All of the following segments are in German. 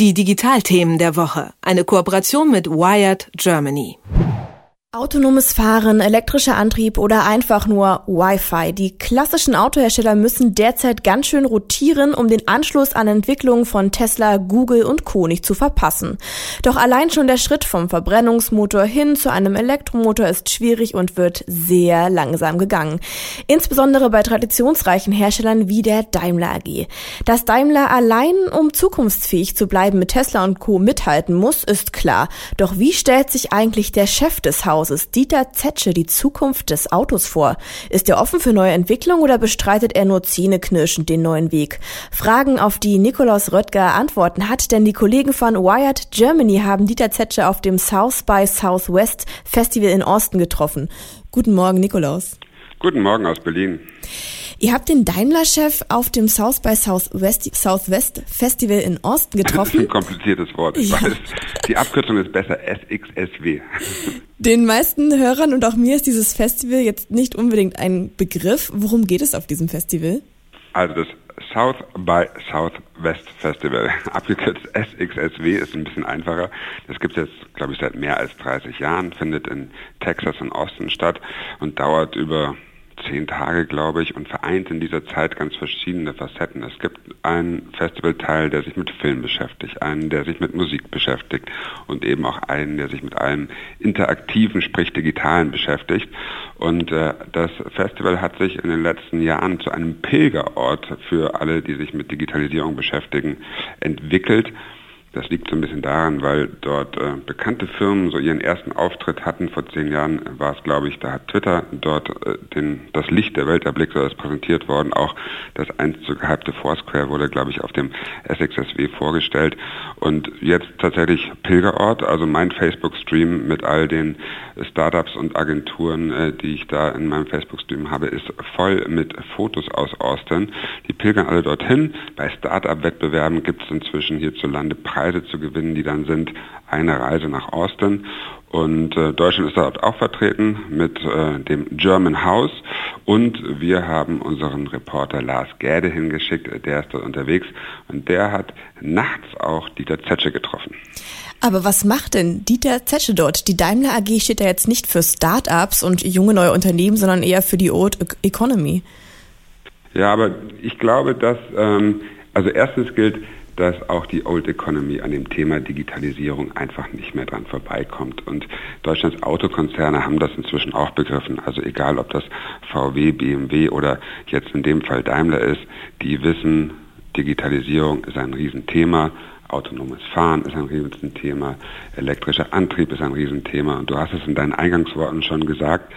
Die Digitalthemen der Woche. Eine Kooperation mit Wired Germany. Autonomes Fahren, elektrischer Antrieb oder einfach nur Wi-Fi. Die klassischen Autohersteller müssen derzeit ganz schön rotieren, um den Anschluss an Entwicklungen von Tesla, Google und Co. nicht zu verpassen. Doch allein schon der Schritt vom Verbrennungsmotor hin zu einem Elektromotor ist schwierig und wird sehr langsam gegangen. Insbesondere bei traditionsreichen Herstellern wie der Daimler AG. Dass Daimler allein, um zukunftsfähig zu bleiben, mit Tesla und Co. mithalten muss, ist klar. Doch wie stellt sich eigentlich der Chef des Hauses Hauses Dieter Zetsche die Zukunft des Autos vor? Ist er offen für neue Entwicklungen oder bestreitet er nur zähneknirschend den neuen Weg? Fragen, auf die Nikolaus Röttger Antworten hat, denn die Kollegen von Wired Germany haben Dieter Zetsche auf dem South by Southwest Festival in Austin getroffen. Guten Morgen, Nikolaus. Guten Morgen aus Berlin. Ihr habt den Daimler-Chef auf dem South by Southwest, Southwest Festival in Austin getroffen. Das ist ein kompliziertes Wort, ich ja. weiß. Die Abkürzung ist besser SXSW. Den meisten Hörern und auch mir ist dieses Festival jetzt nicht unbedingt ein Begriff. Worum geht es auf diesem Festival? Also das South by Southwest Festival, abgekürzt SXSW, ist ein bisschen einfacher. Das gibt es jetzt, glaube ich, seit mehr als 30 Jahren, findet in Texas und Austin statt und dauert über zehn Tage, glaube ich, und vereint in dieser Zeit ganz verschiedene Facetten. Es gibt einen Festivalteil, der sich mit Film beschäftigt, einen, der sich mit Musik beschäftigt und eben auch einen, der sich mit allem Interaktiven, sprich Digitalen beschäftigt. Und äh, das Festival hat sich in den letzten Jahren zu einem Pilgerort für alle, die sich mit Digitalisierung beschäftigen, entwickelt. Das liegt so ein bisschen daran, weil dort äh, bekannte Firmen so ihren ersten Auftritt hatten. Vor zehn Jahren war es, glaube ich, da hat Twitter dort äh, den, das Licht der Welt erblickt, so ist präsentiert worden. Auch das einst so gehypte Foursquare wurde, glaube ich, auf dem SXSW vorgestellt. Und jetzt tatsächlich Pilgerort, also mein Facebook-Stream mit all den Startups und Agenturen, äh, die ich da in meinem Facebook-Stream habe, ist voll mit Fotos aus Austin. Die pilgern alle dorthin. Bei Startup-Wettbewerben gibt es inzwischen hierzulande Preise zu gewinnen, die dann sind eine Reise nach Austin. Und äh, Deutschland ist dort auch vertreten mit äh, dem German House. Und wir haben unseren Reporter Lars Gäde hingeschickt, der ist dort unterwegs. Und der hat nachts auch Dieter Zetsche getroffen. Aber was macht denn Dieter Zetsche dort? Die Daimler AG steht ja jetzt nicht für Start-ups und junge neue Unternehmen, sondern eher für die Old Economy. Ja, aber ich glaube, dass, ähm, also erstens gilt, dass auch die Old Economy an dem Thema Digitalisierung einfach nicht mehr dran vorbeikommt. Und Deutschlands Autokonzerne haben das inzwischen auch begriffen. Also egal, ob das VW, BMW oder jetzt in dem Fall Daimler ist, die wissen, Digitalisierung ist ein Riesenthema. Autonomes Fahren ist ein Riesenthema, elektrischer Antrieb ist ein Riesenthema. Und du hast es in deinen Eingangsworten schon gesagt,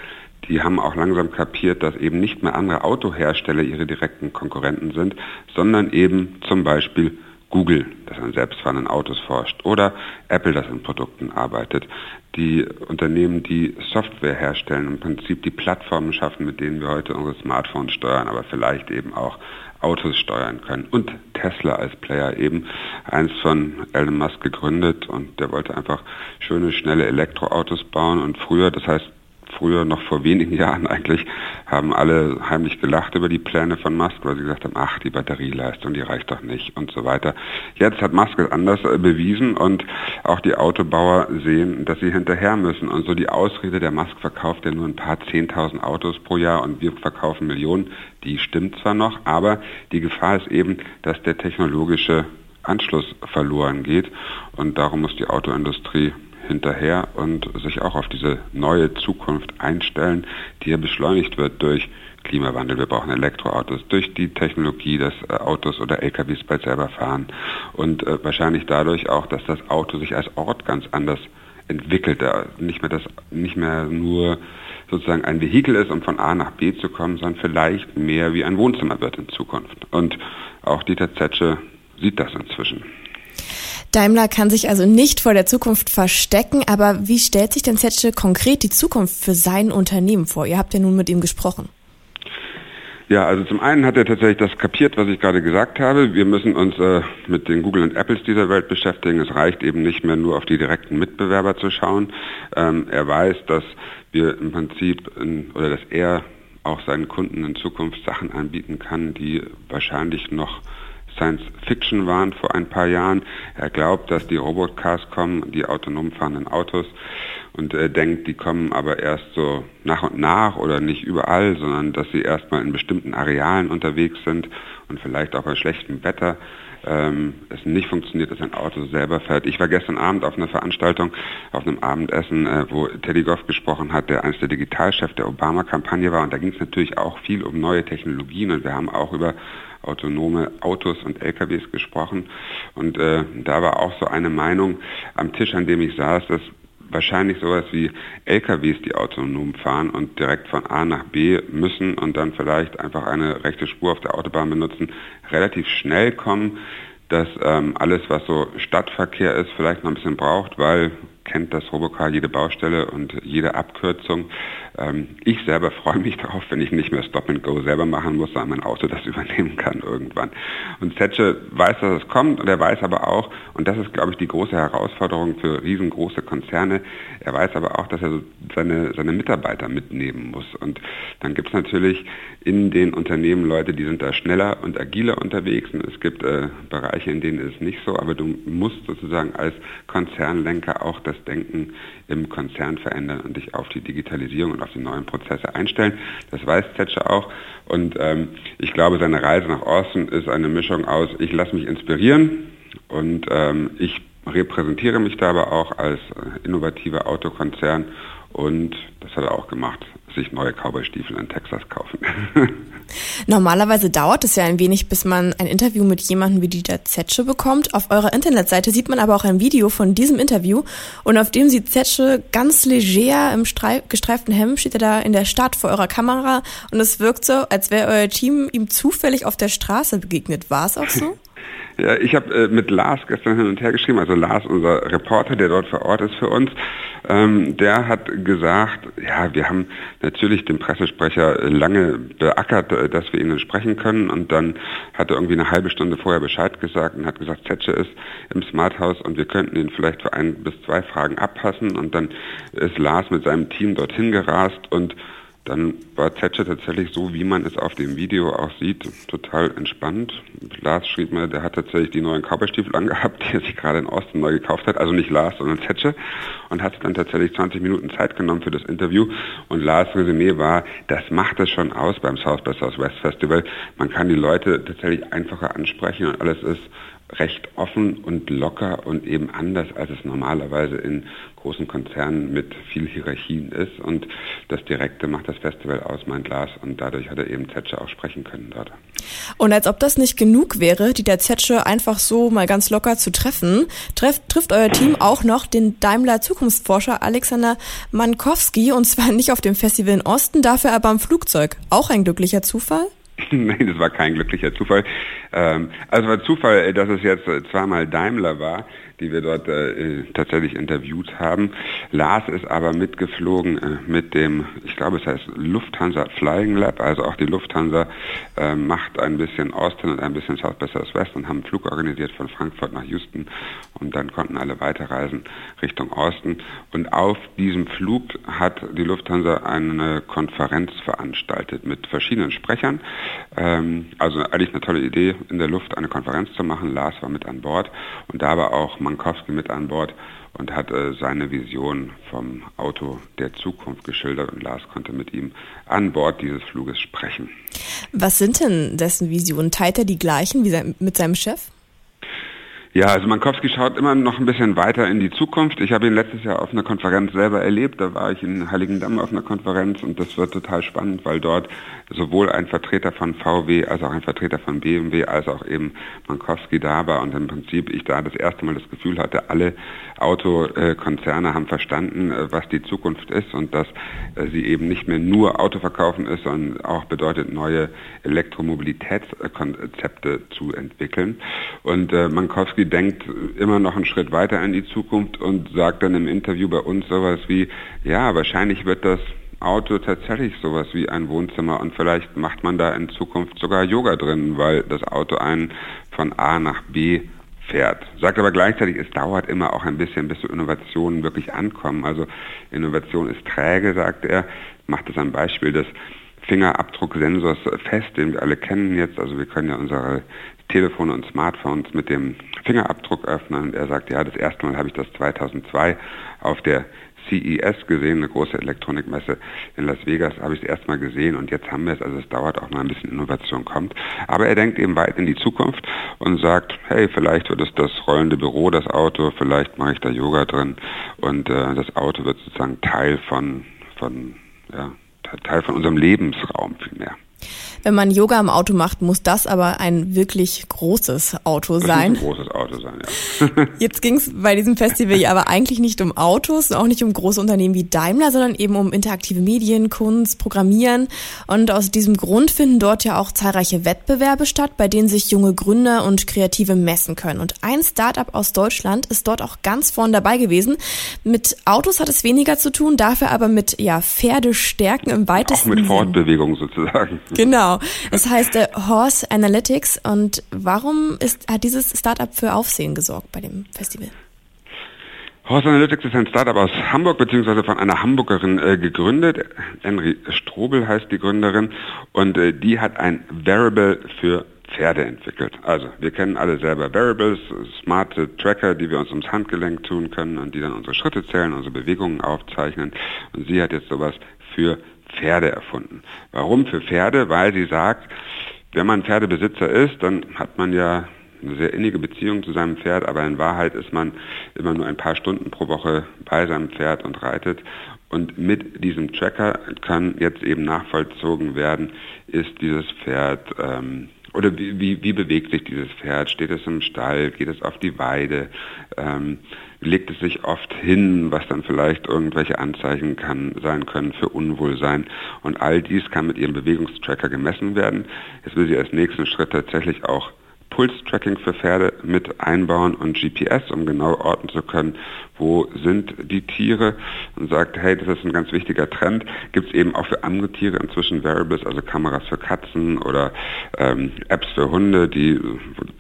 die haben auch langsam kapiert, dass eben nicht mehr andere Autohersteller ihre direkten Konkurrenten sind, sondern eben zum Beispiel Google, das an selbstfahrenden Autos forscht, oder Apple, das an Produkten arbeitet. Die Unternehmen, die Software herstellen, im Prinzip die Plattformen schaffen, mit denen wir heute unsere Smartphones steuern, aber vielleicht eben auch Autos steuern können. Und Tesla als Player eben, eins von Elon Musk gegründet und der wollte einfach schöne, schnelle Elektroautos bauen und früher, das heißt früher, noch vor wenigen Jahren eigentlich, haben alle heimlich gelacht über die Pläne von Musk, weil sie gesagt haben, ach, die Batterieleistung, die reicht doch nicht und so weiter. Jetzt hat Musk es anders äh, bewiesen und auch die Autobauer sehen, dass sie hinterher müssen. Und so die Ausrede, der Musk verkauft ja nur ein paar zehntausend Autos pro Jahr und wir verkaufen Millionen, die stimmt zwar noch, aber die Gefahr ist eben, dass der technologische Anschluss verloren geht und darum muss die Autoindustrie hinterher und sich auch auf diese neue Zukunft einstellen, die ja beschleunigt wird durch Klimawandel. Wir brauchen Elektroautos, durch die Technologie, dass äh, Autos oder LKWs bald selber fahren und äh, wahrscheinlich dadurch auch, dass das Auto sich als Ort ganz anders entwickelt, da nicht mehr das, nicht mehr nur sozusagen ein Vehikel ist, um von A nach B zu kommen, sondern vielleicht mehr wie ein Wohnzimmer wird in Zukunft. Und auch Dieter Zetsche sieht das inzwischen. Daimler kann sich also nicht vor der Zukunft verstecken, aber wie stellt sich denn Zetsche konkret die Zukunft für sein Unternehmen vor? Ihr habt ja nun mit ihm gesprochen. Ja, also zum einen hat er tatsächlich das kapiert, was ich gerade gesagt habe. Wir müssen uns äh, mit den Google und Apples dieser Welt beschäftigen. Es reicht eben nicht mehr nur auf die direkten Mitbewerber zu schauen. Ähm, er weiß, dass wir im Prinzip in, oder dass er auch seinen Kunden in Zukunft Sachen anbieten kann, die wahrscheinlich noch Science Fiction waren vor ein paar Jahren. Er glaubt, dass die Robotcars kommen, die autonom fahrenden Autos und er denkt, die kommen aber erst so nach und nach oder nicht überall, sondern dass sie erstmal in bestimmten Arealen unterwegs sind und vielleicht auch bei schlechtem Wetter ähm, es nicht funktioniert, dass ein Auto selber fährt. Ich war gestern Abend auf einer Veranstaltung, auf einem Abendessen, äh, wo Teddy Goff gesprochen hat, der eines der Digitalchef der Obama-Kampagne war. Und da ging es natürlich auch viel um neue Technologien und wir haben auch über autonome Autos und LKWs gesprochen. Und äh, da war auch so eine Meinung am Tisch, an dem ich saß, dass wahrscheinlich sowas wie LKWs, die autonom fahren und direkt von A nach B müssen und dann vielleicht einfach eine rechte Spur auf der Autobahn benutzen, relativ schnell kommen, dass ähm, alles, was so Stadtverkehr ist, vielleicht noch ein bisschen braucht, weil kennt das Robocar jede Baustelle und jede Abkürzung. Ähm, ich selber freue mich darauf, wenn ich nicht mehr Stop and Go selber machen muss, sondern mein Auto das übernehmen kann irgendwann. Und Zetsche weiß, dass es kommt und er weiß aber auch, und das ist, glaube ich, die große Herausforderung für riesengroße Konzerne, er weiß aber auch, dass er seine, seine Mitarbeiter mitnehmen muss. Und dann gibt es natürlich in den Unternehmen Leute, die sind da schneller und agiler unterwegs und es gibt äh, Bereiche, in denen ist es nicht so, aber du musst sozusagen als Konzernlenker auch das Denken im Konzern verändern und dich auf die Digitalisierung und auf die neuen Prozesse einstellen. Das weiß Zetsche auch. Und ähm, ich glaube, seine Reise nach Osten ist eine Mischung aus, ich lasse mich inspirieren und ähm, ich repräsentiere mich da aber auch als äh, innovativer Autokonzern und das hat er auch gemacht, sich neue Cowboy-Stiefel in Texas kaufen. Normalerweise dauert es ja ein wenig, bis man ein Interview mit jemandem wie Dieter Zetsche bekommt. Auf eurer Internetseite sieht man aber auch ein Video von diesem Interview und auf dem sieht Zetsche ganz leger im gestreiften Hemd, steht er da in der Stadt vor eurer Kamera und es wirkt so, als wäre euer Team ihm zufällig auf der Straße begegnet. War es auch so? Ja, ich habe äh, mit Lars gestern hin und her geschrieben, also Lars, unser Reporter, der dort vor Ort ist für uns, ähm, der hat gesagt, ja, wir haben natürlich den Pressesprecher lange beackert, äh, dass wir ihn sprechen können. Und dann hat er irgendwie eine halbe Stunde vorher Bescheid gesagt und hat gesagt, Zetsche ist im Smart House und wir könnten ihn vielleicht für ein bis zwei Fragen abpassen. Und dann ist Lars mit seinem Team dorthin gerast und dann war Zetsche tatsächlich so, wie man es auf dem Video auch sieht, total entspannt. Lars schrieb mir, der hat tatsächlich die neuen Cowboystiefel angehabt, die er sich gerade in Osten neu gekauft hat. Also nicht Lars, sondern Zetsche. Und hat dann tatsächlich 20 Minuten Zeit genommen für das Interview. Und Lars Resümee war, das macht es schon aus beim South by Southwest Festival. Man kann die Leute tatsächlich einfacher ansprechen und alles ist recht offen und locker und eben anders, als es normalerweise in großen Konzernen mit viel Hierarchien ist. Und das Direkte macht das Festival aus, mein Glas. Und dadurch hat er eben Zetsche auch sprechen können dort. Und als ob das nicht genug wäre, die der Zetsche einfach so mal ganz locker zu treffen, treff, trifft euer Team auch noch den Daimler Zukunftsforscher Alexander Mankowski. Und zwar nicht auf dem Festival in Osten, dafür aber am Flugzeug. Auch ein glücklicher Zufall? Nein, das war kein glücklicher Zufall. Ähm, also war Zufall, äh, dass es jetzt äh, zweimal Daimler war die wir dort äh, tatsächlich interviewt haben. Lars ist aber mitgeflogen äh, mit dem, ich glaube es heißt Lufthansa Flying Lab, also auch die Lufthansa äh, macht ein bisschen Austin und ein bisschen South by Southwest und haben einen Flug organisiert von Frankfurt nach Houston und dann konnten alle weiterreisen Richtung Osten. Und auf diesem Flug hat die Lufthansa eine Konferenz veranstaltet mit verschiedenen Sprechern. Ähm, also eigentlich eine tolle Idee, in der Luft eine Konferenz zu machen. Lars war mit an Bord und da war auch Mankowski mit an Bord und hat äh, seine Vision vom Auto der Zukunft geschildert und Lars konnte mit ihm an Bord dieses Fluges sprechen. Was sind denn dessen Visionen? Teilt er die gleichen wie sein, mit seinem Chef? Ja, also Mankowski schaut immer noch ein bisschen weiter in die Zukunft. Ich habe ihn letztes Jahr auf einer Konferenz selber erlebt. Da war ich in Heiligendamm auf einer Konferenz und das wird total spannend, weil dort sowohl ein Vertreter von VW als auch ein Vertreter von BMW als auch eben Mankowski da war und im Prinzip ich da das erste Mal das Gefühl hatte, alle Autokonzerne haben verstanden, äh, was die Zukunft ist und dass äh, sie eben nicht mehr nur Auto verkaufen ist, sondern auch bedeutet, neue Elektromobilitätskonzepte zu entwickeln. Und äh, Mankowski denkt immer noch einen Schritt weiter in die Zukunft und sagt dann im Interview bei uns sowas wie, ja, wahrscheinlich wird das Auto tatsächlich sowas wie ein Wohnzimmer und vielleicht macht man da in Zukunft sogar Yoga drin, weil das Auto einen von A nach B fährt. Sagt aber gleichzeitig, es dauert immer auch ein bisschen, bis so Innovationen wirklich ankommen. Also Innovation ist träge, sagt er. Macht es am Beispiel des Fingerabdrucksensors fest, den wir alle kennen jetzt. Also wir können ja unsere Telefone und Smartphones mit dem Fingerabdruck öffnen. Und er sagt, ja, das erste Mal habe ich das 2002 auf der CES gesehen, eine große Elektronikmesse in Las Vegas, habe ich es erstmal gesehen und jetzt haben wir es, also es dauert auch mal ein bisschen Innovation kommt. Aber er denkt eben weit in die Zukunft und sagt, hey, vielleicht wird es das rollende Büro, das Auto, vielleicht mache ich da Yoga drin und äh, das Auto wird sozusagen Teil von, von, ja, Teil von unserem Lebensraum vielmehr. Wenn man Yoga im Auto macht, muss das aber ein wirklich großes Auto sein. ein großes Auto sein, ja. Jetzt ging es bei diesem Festival ja aber eigentlich nicht um Autos, auch nicht um große Unternehmen wie Daimler, sondern eben um interaktive Medien, Kunst, Programmieren. Und aus diesem Grund finden dort ja auch zahlreiche Wettbewerbe statt, bei denen sich junge Gründer und Kreative messen können. Und ein Startup aus Deutschland ist dort auch ganz vorn dabei gewesen. Mit Autos hat es weniger zu tun, dafür aber mit ja, Pferdestärken im weitesten Auch mit Fortbewegung sozusagen. Genau. Genau. Es heißt äh, Horse Analytics. Und warum ist, hat dieses Startup für Aufsehen gesorgt bei dem Festival? Horse Analytics ist ein Startup aus Hamburg beziehungsweise von einer Hamburgerin äh, gegründet. Henry Strobel heißt die Gründerin und äh, die hat ein Variable für Pferde entwickelt. Also wir kennen alle selber Variables, smarte Tracker, die wir uns ums Handgelenk tun können und die dann unsere Schritte zählen, unsere Bewegungen aufzeichnen. Und sie hat jetzt sowas für Pferde erfunden. Warum für Pferde? Weil sie sagt, wenn man Pferdebesitzer ist, dann hat man ja eine sehr innige Beziehung zu seinem Pferd, aber in Wahrheit ist man immer nur ein paar Stunden pro Woche bei seinem Pferd und reitet. Und mit diesem Tracker kann jetzt eben nachvollzogen werden, ist dieses Pferd ähm, oder wie, wie, wie bewegt sich dieses Pferd? Steht es im Stall? Geht es auf die Weide? Ähm, legt es sich oft hin, was dann vielleicht irgendwelche Anzeichen kann, sein können für Unwohlsein. Und all dies kann mit ihrem Bewegungstracker gemessen werden. Jetzt will sie als nächsten Schritt tatsächlich auch Pulstracking für Pferde mit einbauen und GPS, um genau orten zu können, wo sind die Tiere und sagt, hey, das ist ein ganz wichtiger Trend. Gibt es eben auch für andere Tiere inzwischen Variables, also Kameras für Katzen oder ähm, Apps für Hunde, die,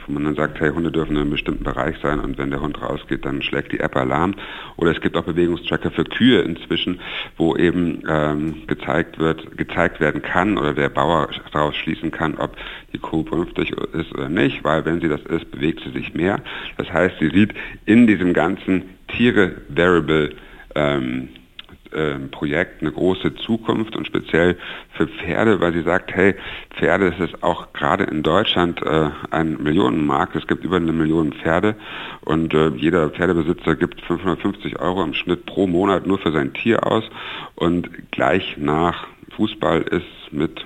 wo man dann sagt, hey, Hunde dürfen in einem bestimmten Bereich sein und wenn der Hund rausgeht, dann schlägt die App Alarm. Oder es gibt auch Bewegungstracker für Kühe inzwischen, wo eben ähm, gezeigt wird, gezeigt werden kann oder der Bauer daraus schließen kann, ob die Kuh vernünftig ist oder nicht, weil wenn sie das ist, bewegt sie sich mehr. Das heißt, sie sieht in diesem ganzen Tiere-Variable ähm, äh, Projekt eine große Zukunft und speziell für Pferde, weil sie sagt, hey, Pferde das ist auch gerade in Deutschland äh, ein Millionenmarkt. Es gibt über eine Million Pferde und äh, jeder Pferdebesitzer gibt 550 Euro im Schnitt pro Monat nur für sein Tier aus und gleich nach Fußball ist mit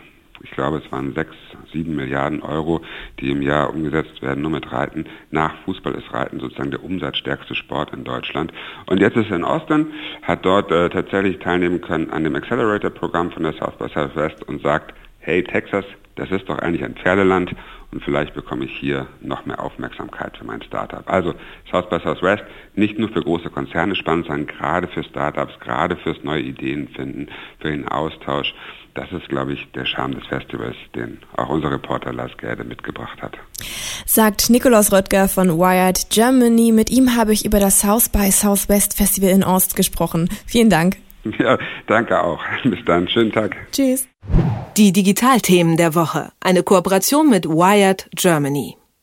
ich glaube, es waren sechs, sieben Milliarden Euro, die im Jahr umgesetzt werden, nur mit Reiten. Nach Fußball ist Reiten sozusagen der umsatzstärkste Sport in Deutschland. Und jetzt ist er in Austin, hat dort äh, tatsächlich teilnehmen können an dem Accelerator-Programm von der South by Southwest und sagt, hey Texas, das ist doch eigentlich ein Pferdeland und vielleicht bekomme ich hier noch mehr Aufmerksamkeit für mein Startup. Also South by Southwest nicht nur für große Konzerne spannend, sondern gerade für Startups, gerade fürs neue Ideen finden, für den Austausch. Das ist, glaube ich, der Charme des Festivals, den auch unser Reporter Lars Gerde mitgebracht hat. Sagt Nikolaus Röttger von Wired Germany. Mit ihm habe ich über das South by Southwest Festival in Ost gesprochen. Vielen Dank. Ja, danke auch. Bis dann. Schönen Tag. Tschüss. Die Digitalthemen der Woche. Eine Kooperation mit Wired Germany.